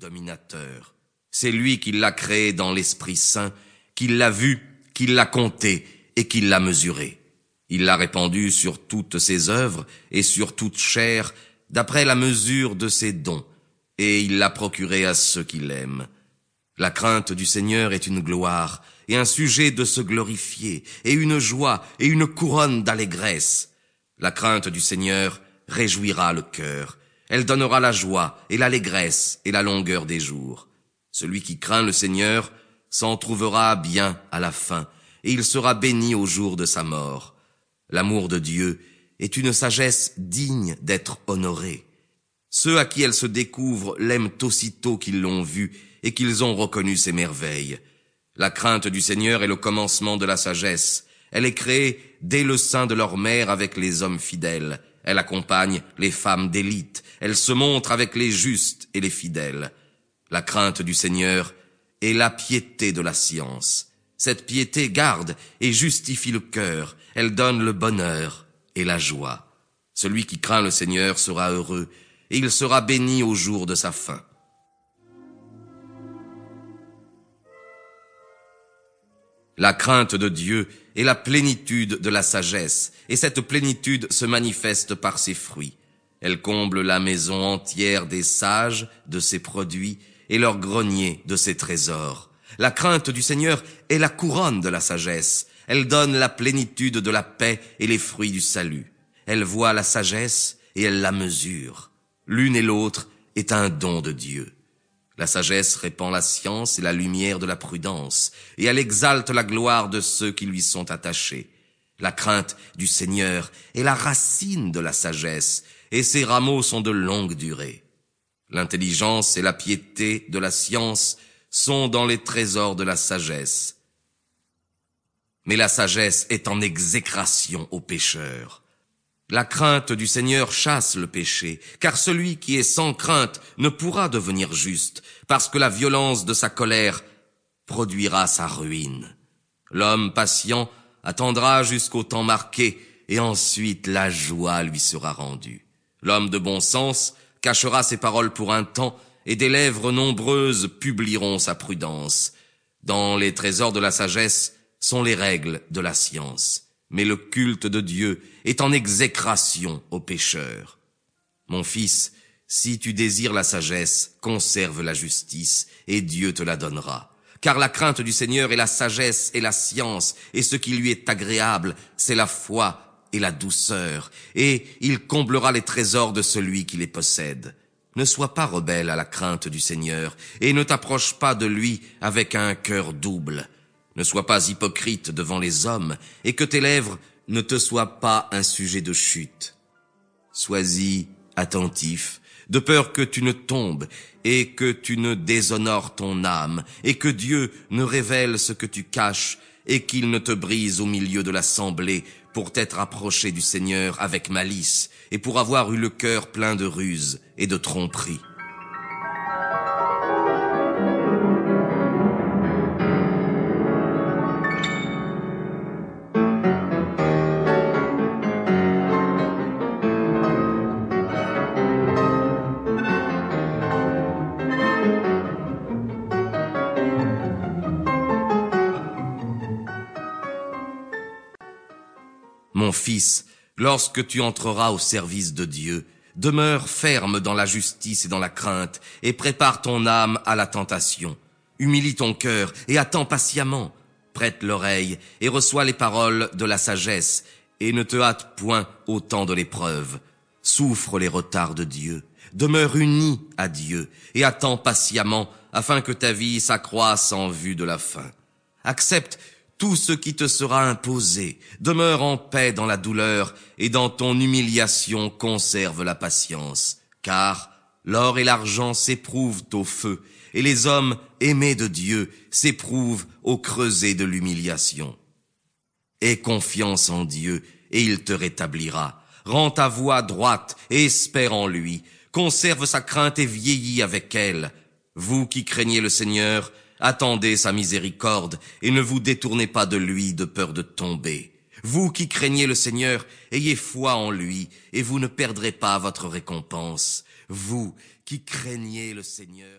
dominateur. C'est lui qui l'a créé dans l'Esprit Saint, qui l'a vu, qui l'a compté et qui l'a mesuré. Il l'a répandu sur toutes ses œuvres et sur toute chair, d'après la mesure de ses dons, et il l'a procuré à ceux qui l'aiment. La crainte du Seigneur est une gloire, et un sujet de se glorifier, et une joie, et une couronne d'allégresse. La crainte du Seigneur réjouira le cœur, elle donnera la joie, et l'allégresse, et la longueur des jours. Celui qui craint le Seigneur s'en trouvera bien à la fin, et il sera béni au jour de sa mort. L'amour de Dieu est une sagesse digne d'être honorée. Ceux à qui elle se découvre l'aiment aussitôt qu'ils l'ont vue et qu'ils ont reconnu ses merveilles. La crainte du Seigneur est le commencement de la sagesse. Elle est créée dès le sein de leur mère avec les hommes fidèles. Elle accompagne les femmes d'élite. Elle se montre avec les justes et les fidèles. La crainte du Seigneur est la piété de la science. Cette piété garde et justifie le cœur. Elle donne le bonheur et la joie. Celui qui craint le Seigneur sera heureux, et il sera béni au jour de sa fin. La crainte de Dieu est la plénitude de la sagesse, et cette plénitude se manifeste par ses fruits. Elle comble la maison entière des sages de ses produits, et leur grenier de ses trésors. La crainte du Seigneur est la couronne de la sagesse. Elle donne la plénitude de la paix et les fruits du salut. Elle voit la sagesse et elle la mesure. L'une et l'autre est un don de Dieu. La sagesse répand la science et la lumière de la prudence, et elle exalte la gloire de ceux qui lui sont attachés. La crainte du Seigneur est la racine de la sagesse, et ses rameaux sont de longue durée. L'intelligence et la piété de la science sont dans les trésors de la sagesse. Mais la sagesse est en exécration aux pécheurs. La crainte du Seigneur chasse le péché, car celui qui est sans crainte ne pourra devenir juste, parce que la violence de sa colère produira sa ruine. L'homme patient attendra jusqu'au temps marqué, et ensuite la joie lui sera rendue. L'homme de bon sens cachera ses paroles pour un temps, et des lèvres nombreuses publieront sa prudence. Dans les trésors de la sagesse sont les règles de la science, mais le culte de Dieu est en exécration aux pécheurs. Mon fils, si tu désires la sagesse, conserve la justice, et Dieu te la donnera. Car la crainte du Seigneur est la sagesse et la science, et ce qui lui est agréable, c'est la foi et la douceur, et il comblera les trésors de celui qui les possède. Ne sois pas rebelle à la crainte du Seigneur, et ne t'approche pas de lui avec un cœur double. Ne sois pas hypocrite devant les hommes, et que tes lèvres ne te soient pas un sujet de chute. Sois-y attentif, de peur que tu ne tombes, et que tu ne déshonores ton âme, et que Dieu ne révèle ce que tu caches, et qu'il ne te brise au milieu de l'assemblée pour t'être approché du Seigneur avec malice et pour avoir eu le cœur plein de ruses et de tromperies. Fils, lorsque tu entreras au service de Dieu, demeure ferme dans la justice et dans la crainte, et prépare ton âme à la tentation. Humilie ton cœur et attends patiemment. Prête l'oreille et reçois les paroles de la sagesse, et ne te hâte point au temps de l'épreuve. Souffre les retards de Dieu. Demeure uni à Dieu et attends patiemment afin que ta vie s'accroisse en vue de la fin. Accepte tout ce qui te sera imposé. Demeure en paix dans la douleur, et dans ton humiliation conserve la patience. Car l'or et l'argent s'éprouvent au feu, et les hommes aimés de Dieu s'éprouvent au creuset de l'humiliation. Aie confiance en Dieu, et il te rétablira. Rends ta voix droite, et espère en lui. Conserve sa crainte et vieillis avec elle. Vous qui craignez le Seigneur, Attendez sa miséricorde et ne vous détournez pas de lui de peur de tomber. Vous qui craignez le Seigneur, ayez foi en lui et vous ne perdrez pas votre récompense. Vous qui craignez le Seigneur.